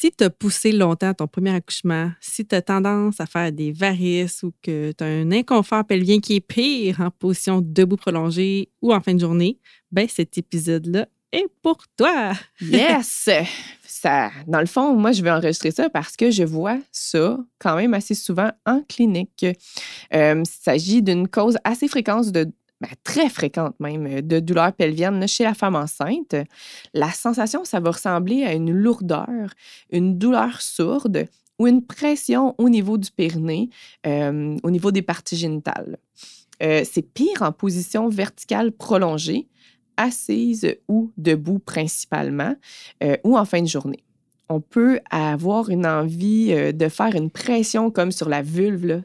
Si tu as poussé longtemps ton premier accouchement, si tu as tendance à faire des varices ou que tu as un inconfort pelvien qui est pire en position debout prolongée ou en fin de journée, ben cet épisode-là est pour toi. Yes! Ça, dans le fond, moi, je vais enregistrer ça parce que je vois ça quand même assez souvent en clinique. Euh, il s'agit d'une cause assez fréquente de ben, très fréquente même, euh, de douleurs pelviennes chez la femme enceinte. La sensation, ça va ressembler à une lourdeur, une douleur sourde ou une pression au niveau du périnée, euh, au niveau des parties génitales. Euh, c'est pire en position verticale prolongée, assise ou debout principalement, ou en fin de journée on peut avoir une envie euh, de faire une pression comme sur la vulve.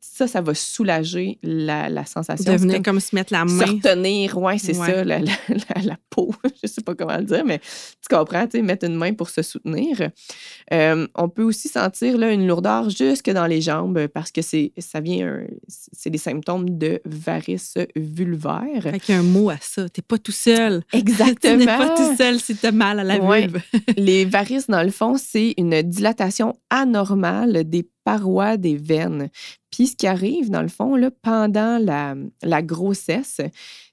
ça, ça va soulager la, la sensation. Devenir comme, se mettre la main. Se retenir, oui, c'est ça, la, la, peau. Je ne sais pas comment le dire, mais tu comprends, mettre une main pour se soutenir. Euh, on peut aussi sentir là, une lourdeur jusque dans les jambes parce que c'est ça vient, c'est des symptômes de varices vulvaire. Fait qu'il y a un mot à ça. Tu n'es pas tout seul. Exactement. tu n'es pas tout seul si tu as mal à la vulve. les varices dans le fond, c'est une dilatation anormale des parois des veines. Puis ce qui arrive, dans le fond, là, pendant la, la grossesse,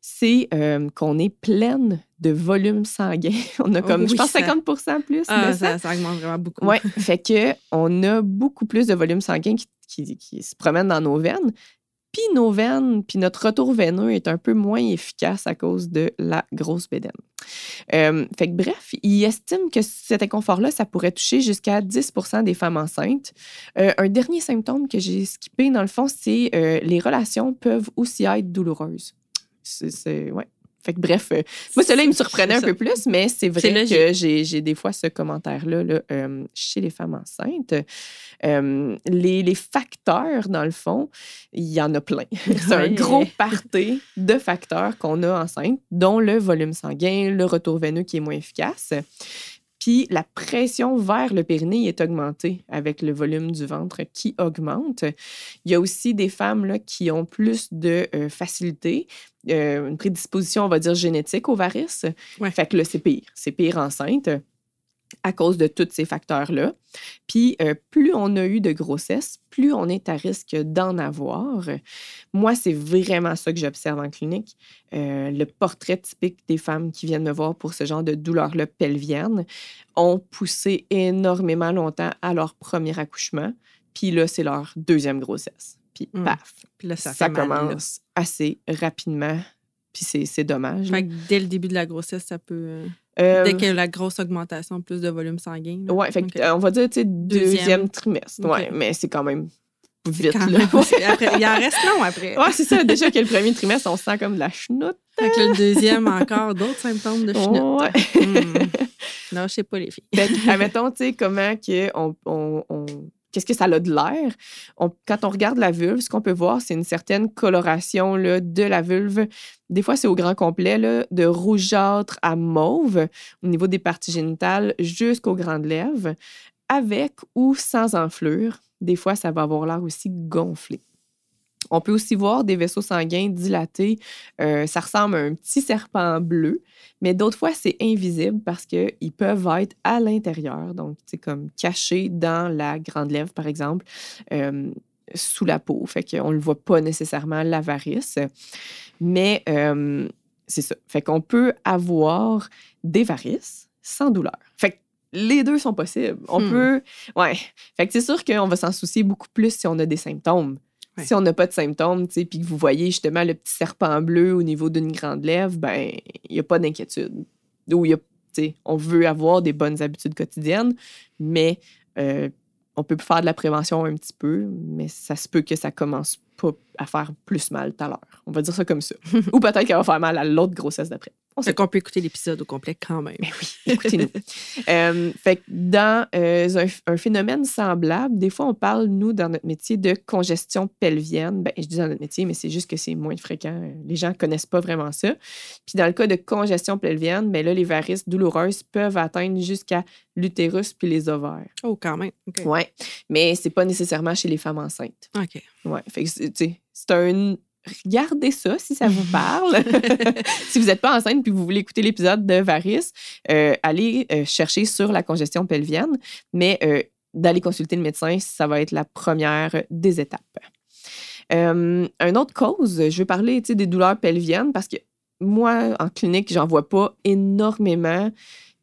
c'est euh, qu'on est pleine de volume sanguin. On a comme, je pense, 50% plus. Ah, ça, ça, augmente vraiment beaucoup. Oui, fait qu'on a beaucoup plus de volume sanguin qui, qui, qui, se promène dans nos veines. Puis nos veines, puis notre retour veineux est un peu moins efficace à cause de la grosse bédaine. Euh, bref, il estime que cet inconfort-là, ça pourrait toucher jusqu'à 10 des femmes enceintes. Euh, un dernier symptôme que j'ai skippé, dans le fond, c'est euh, les relations peuvent aussi être douloureuses. C'est, ouais. Fait que bref, euh, moi, cela, il me surprenait un peu plus, mais c'est vrai que j'ai des fois ce commentaire-là là, euh, chez les femmes enceintes. Euh, les, les, facteurs, dans le fond, il y en a plein. c'est un gros party de facteurs qu'on a enceintes, dont le volume sanguin, le retour veineux qui est moins efficace. Puis la pression vers le périnée est augmentée avec le volume du ventre qui augmente. Il y a aussi des femmes là, qui ont plus de euh, facilité, euh, une prédisposition, on va dire, génétique aux varices. Fait que là, c'est pire. C'est pire enceinte à cause de tous ces facteurs-là. Puis, euh, plus on a eu de grossesse, plus on est à risque d'en avoir. Moi, c'est vraiment ça que j'observe en clinique. Euh, le portrait typique des femmes qui viennent me voir pour ce genre de douleur-là pelvienne ont poussé énormément longtemps à leur premier accouchement. Puis là, c'est leur deuxième grossesse. Puis, mmh. paf, Puis là, ça, commence assez rapidement. Puis c'est dommage. Fait que dès le début de la grossesse, ça peut... Euh, Dès qu'il y a la grosse augmentation, plus de volume sanguin. Oui, euh, on va dire deuxième, deuxième trimestre. Ouais, mais c'est quand même vite. là. après, il en reste long après. Oui, c'est ça. Déjà que le premier trimestre, on sent comme de la chenoute. Fait que le deuxième, encore d'autres symptômes de chenoute. Ouais. Hmm. Non, je sais pas les filles. Fait admettons, tu sais, comment que on, on, qu'est-ce que ça a de l'air? quand on regarde la vulve, ce qu'on peut voir, c'est une certaine coloration là, de la vulve des fois, c'est au grand complet, là, de rougeâtre à mauve au niveau des parties génitales jusqu'aux grandes lèvres, avec ou sans enflure. Des fois, ça va avoir l'air aussi gonflé. On peut aussi voir des vaisseaux sanguins dilatés. Euh, ça ressemble à un petit serpent bleu, mais d'autres fois, c'est invisible parce qu'ils peuvent être à l'intérieur, donc c'est comme caché dans la grande lèvre, par exemple. Euh, sous la peau. Fait qu'on ne le voit pas nécessairement, la varice. Mais euh, c'est ça. Fait qu'on peut avoir des varices sans douleur. Fait que les deux sont possibles. On hmm. peut. Ouais. Fait que c'est sûr qu'on va s'en soucier beaucoup plus si on a des symptômes. Si on n'a pas de symptômes, puis que vous voyez justement le petit serpent bleu au niveau d'une grande lèvre, ben, il n'y a pas d'inquiétude. On veut avoir des bonnes habitudes quotidiennes, mais euh, on peut faire de la prévention un petit peu, mais ça se peut que ça commence pas à faire plus mal tout à l'heure. On va dire ça comme ça. Ou peut-être qu'elle va faire mal à l'autre grossesse d'après. On Fait qu'on peut écouter l'épisode au complet quand même. Mais oui, écoutez-nous. Euh, fait que dans euh, un, un phénomène semblable, des fois, on parle, nous, dans notre métier, de congestion pelvienne. Ben, je dis dans notre métier, mais c'est juste que c'est moins fréquent. Les gens ne connaissent pas vraiment ça. Puis dans le cas de congestion pelvienne, ben là, les varices douloureuses peuvent atteindre jusqu'à l'utérus puis les ovaires. Oh, quand même. OK. Oui, mais c'est pas nécessairement chez les femmes enceintes. OK. Ouais, fait que c'est- tu sais, c'est un. Regardez ça si ça vous parle. si vous n'êtes pas enceinte puis vous voulez écouter l'épisode de Varys, euh, allez euh, chercher sur la congestion pelvienne, mais euh, d'aller consulter le médecin, ça va être la première des étapes. Une autre cause, je veux parler des douleurs pelviennes parce que moi, en clinique, j'en vois pas énormément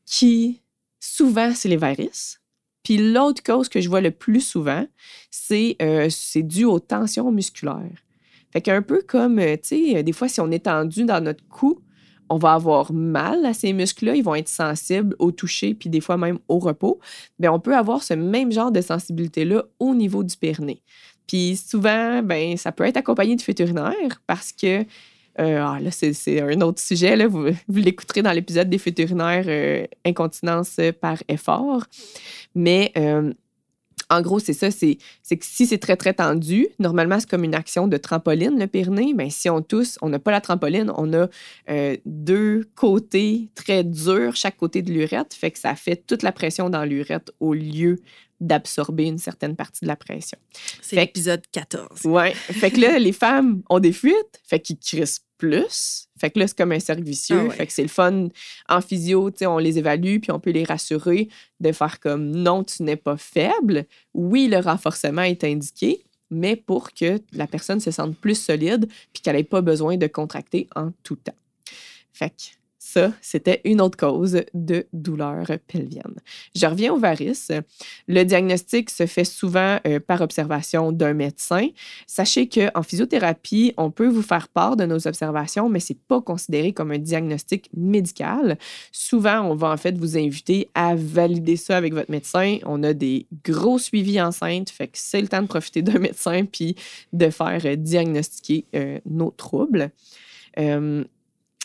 qui, souvent, c'est les varices. Puis l'autre cause que je vois le plus souvent, c'est euh, c'est dû aux tensions musculaires. Fait qu'un peu comme, euh, tu sais, des fois, si on est tendu dans notre cou, on va avoir mal à ces muscles-là, ils vont être sensibles au toucher, puis des fois même au repos. Bien, on peut avoir ce même genre de sensibilité-là au niveau du périnée. Puis souvent, ben, ça peut être accompagné de fuites urinaires parce que euh, ah, là, c'est un autre sujet. Là. Vous, l'écouterez dans l'épisode des fuites urinaires, euh, incontinence par effort. Mais euh, en gros, c'est ça. C'est que si c'est très, très tendu, normalement, c'est comme une action de trampoline, le périnée. Mais si on tousse, on n'a pas la trampoline, on a euh, deux côtés très durs, chaque côté de l'urètre. Fait que ça fait toute la pression dans l'urètre au lieu d'absorber une certaine partie de la pression. C'est l'épisode 14. Ouais. Fait que là, les femmes ont des fuites, fait qu'ils crissent plus. Fait que là, c'est comme un cercle vicieux. Ah ouais. Fait que c'est le fun. En physio, tu sais, on les évalue, puis on peut les rassurer de faire comme non, tu n'es pas faible. Oui, le renforcement est indiqué, mais pour que la personne se sente plus solide, puis qu'elle n'ait pas besoin de contracter en tout temps. Fait que ça, c'était une autre cause de douleur pelvienne. Je reviens aux varices. Le diagnostic se fait souvent euh, par observation d'un médecin. Sachez qu'en physiothérapie, on peut vous faire part de nos observations, mais ce n'est pas considéré comme un diagnostic médical. Souvent, on va en fait vous inviter à valider ça avec votre médecin. On a des gros suivis enceintes, fait que c'est le temps de profiter d'un médecin puis de faire euh, diagnostiquer euh, nos troubles.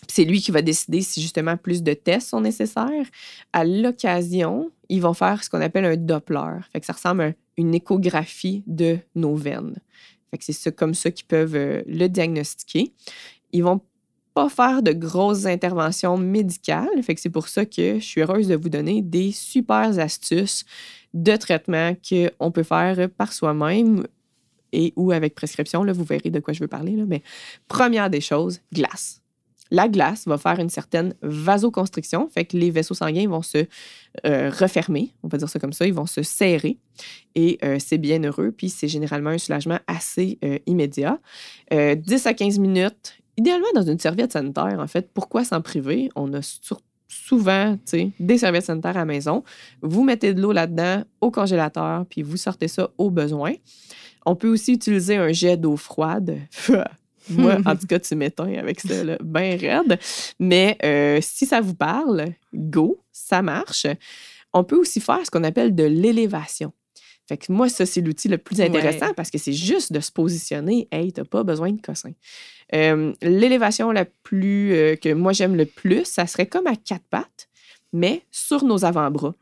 C'est lui qui va décider si justement plus de tests sont nécessaires. À l'occasion, ils vont faire ce qu'on appelle un Doppler. Fait que ça ressemble à une échographie de nos veines. Fait c'est comme ça qu'ils peuvent euh, le diagnostiquer. Ils vont pas faire de grosses interventions médicales. Fait que c'est pour ça que je suis heureuse de vous donner des super astuces de traitement qu'on peut faire par soi-même et ou avec prescription. Là, vous verrez de quoi je veux parler. Mais première des choses, glace. La glace va faire une certaine vasoconstriction, fait que les vaisseaux sanguins vont se euh, refermer, on va dire ça comme ça, ils vont se serrer et euh, c'est bien heureux, puis c'est généralement un soulagement assez euh, immédiat. Euh, 10 à 15 minutes, idéalement dans une serviette sanitaire, en fait. Pourquoi s'en priver? On a souvent des serviettes sanitaires à maison. Vous mettez de l'eau là-dedans au congélateur, puis vous sortez ça au besoin. On peut aussi utiliser un jet d'eau froide. Moi, en tout cas, tu m'éteins avec ça, là, bien raide. Mais euh, si ça vous parle, go, ça marche. On peut aussi faire ce qu'on appelle de l'élévation. Fait que moi, ça, c'est l'outil le plus intéressant Ouais. parce que c'est juste de se positionner. Hey, t'as pas besoin de cossin. Euh, L'élévation la plus euh, que moi j'aime le plus, ça serait comme à quatre pattes, mais sur nos avant-bras.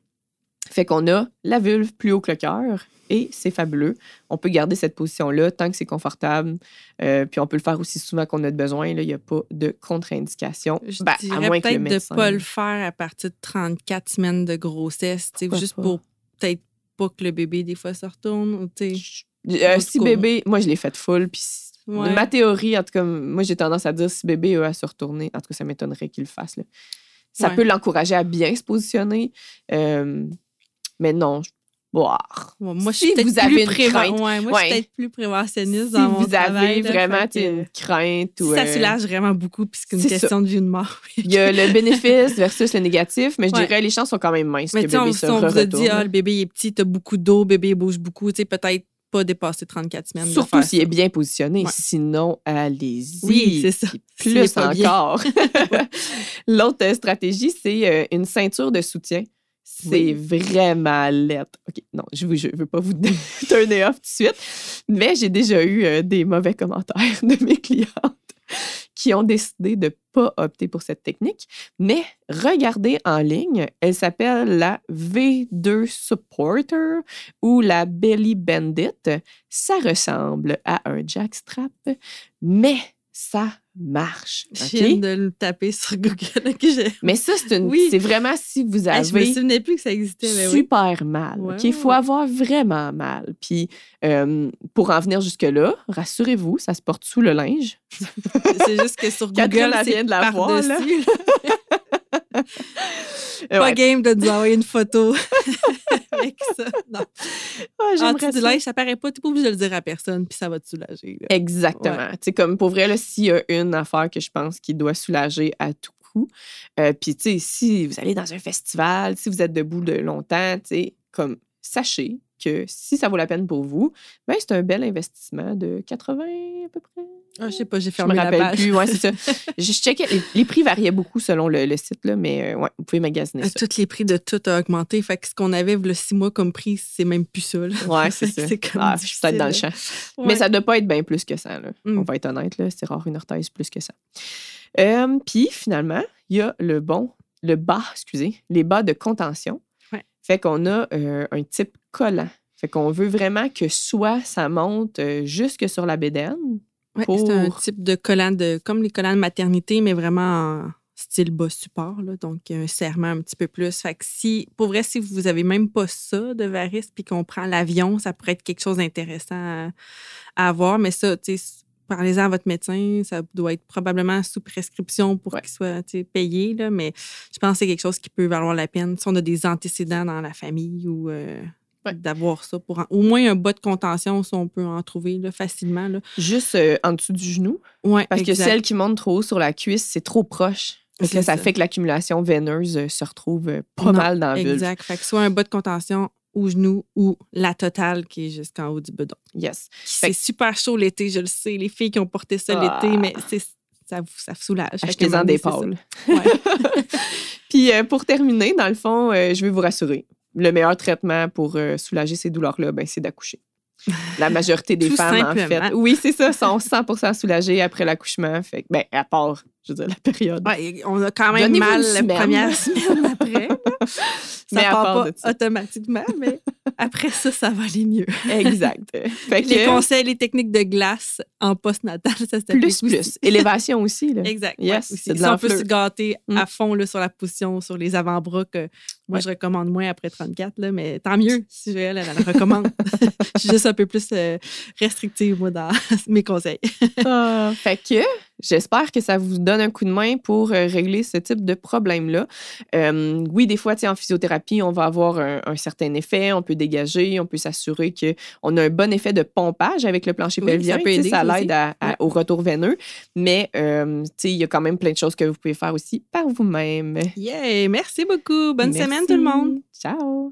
Fait qu'on a la vulve plus haut que le cœur et c'est fabuleux. On peut garder cette position-là tant que c'est confortable. Euh, puis on peut le faire aussi souvent qu'on a de besoin. là. Il n'y a pas de contre-indication. Je Ben, à moins peut-être de ne pas le faire à partir de 34 semaines de grossesse, juste pas? pour peut-être pas que le bébé, des fois, se retourne. Euh, si bébé, moi je l'ai fait full. Puis Ouais. ma théorie, en tout cas, moi j'ai tendance à dire si bébé a à se retourner, en tout cas, ça m'étonnerait qu'il le fasse. là. Ça Ouais. peut l'encourager à bien se positionner. Euh, mais non, je- moi, je Si suis peut-être vous avez plus une préven- crainte, ouais, moi, je suis peut-être plus préventionniste Si dans mon vous travail. avez là, vraiment que une crainte si ou. ça soulage vraiment beaucoup, puis c'est une question de vie ou de mort. Il y a le bénéfice versus le négatif, mais je Ouais. dirais les chances sont quand même minces Mais que on, bébé si se on vous a dit, ah, le bébé est petit, t'as beaucoup d'eau, bébé bouge beaucoup, tu sais, peut-être pas dépasser 34 semaines. Surtout s'il est bien positionné. Ouais. Sinon, allez-y. Oui, c'est ça. Plus encore. L'autre euh, stratégie, c'est euh, une ceinture de soutien. C'est Oui. vraiment lettre. OK, non, je ne veux pas vous turner off tout de suite, mais j'ai déjà eu euh, des mauvais commentaires de mes clientes qui ont décidé de ne pas opter pour cette technique, mais regardez en ligne, elle s'appelle la V2 Supporter ou la Belly Bandit. Ça ressemble à un jackstrap, mais ça marche. Je OK? viens de le taper sur Google. que j'ai- Mais ça, c'est une- Oui. vraiment si vous Hey, je me avez souvenais plus que ça existait. mais oui. super mal. Il faut avoir vraiment mal. Puis, euh, pour en venir jusque-là, rassurez-vous, ça se porte sous le linge. C'est juste que sur Google, elle vient de la voir, là. Pas ouais. game de nous envoyer une photo avec ça. Non. En j'aimerais ça. linge, ça paraît pas. Tu n'es pas obligé de le dire à personne, puis ça va te soulager. là. Exactement. Tu sais, comme pour vrai, s'il y a une affaire que je pense qui doit soulager à tout coup, euh, puis tu sais, si vous allez dans un festival, si vous êtes debout de longtemps, tu sais, comme sachez que si ça vaut la peine pour vous, ben c'est un bel investissement de 80 à peu près. Ah, je sais pas, j'ai Je me fermé la rappelle page. plus. Ouais, c'est ça. Je, checkais. Les, les prix variaient beaucoup selon le, le site, là, mais euh, ouais, vous pouvez magasiner Euh, ça. Tous les prix de tout ont augmenté. Fait que ce qu'on avait le six mois comme prix, c'est même plus ça. là. Ouais, c'est ça. c'est comme Ah, je suis peut-être dans le champ. Mais ça ne doit pas être bien plus que ça. Là. Mm. On va être honnête, là, c'est rare une orthèse plus que ça. Euh, Puis finalement, il y a le bon, le bas, excusez, les bas de contention. Ouais. Fait qu'on a euh, un type collant. Fait qu'on veut vraiment que soit ça monte euh, jusque sur la bédaine. Ouais, C'est un type de collant de, comme les collants de maternité, mais vraiment en style bas support. Là, donc, un serrement un petit peu plus. Fait que si, pour vrai, si vous avez même pas ça de varice puis qu'on prend l'avion, ça pourrait être quelque chose d'intéressant à, à avoir. Mais ça, tu sais, parlez-en à votre médecin. Ça doit être probablement sous prescription pour Ouais. qu'il soit payé. Là, mais je pense que c'est quelque chose qui peut valoir la peine. Si on a des antécédents dans la famille ou. euh, Ouais. d'avoir ça pour en- au moins un bas de contention si on peut en trouver là, facilement là. Juste euh, en dessous du genou. Ouais, Parce que celle qui monte trop haut sur la cuisse, c'est trop proche. Fait que ça, ça. fait que l'accumulation veineuse euh, se retrouve euh, pas Non, mal dans la vulve. Exact. Fait que soit un bas de contention au genou ou la totale qui est jusqu'en haut du bedon. Yes. C'est super chaud l'été, je le sais. Les filles qui ont porté ça Ah. l'été, mais c'est ça vous ça vous soulage. Achetez-en des ça. Ouais. Puis euh, pour terminer, dans le fond, euh, je vais vous rassurer. Le meilleur traitement pour euh, soulager ces douleurs-là, ben, c'est d'accoucher. La majorité des femmes, en simplement. fait, oui, c'est ça, sont 100 soulagées après l'accouchement. Fait que, ben, à part, je veux dire, la période. Ouais, on a quand même mal la première semaine après. Ça Mais part pas automatiquement, mais après ça, ça va aller mieux. Exact. Fait que, Les conseils, les techniques de glace en postnatal, ça s'applique plus, aussi. plus. Élévation aussi. Là. Exact. ouais, Yes, aussi. on peut se gâter Mm. à fond là, sur la position, sur les avant-bras, que moi, Ouais. je recommande moins après 34, là, mais tant mieux si elle, elle, elle le recommande. je suis juste un peu plus euh, restrictive, moi, dans mes conseils. Ah, fait que j'espère que ça vous donne un coup de main pour euh, régler ce type de problème-là. Euh, oui, des fois, en physiothérapie, on va avoir un, un certain effet, on peut dégager, on peut s'assurer qu'on a un bon effet de pompage avec le plancher Oui, ça pelvien. peut aider, ça ça l'aide à- à- Ouais. au retour veineux. Mais euh, il y a quand même plein de choses que vous pouvez faire aussi par vous-même. Yeah! Merci beaucoup. Bonne Merci. semaine, tout le monde. Ciao!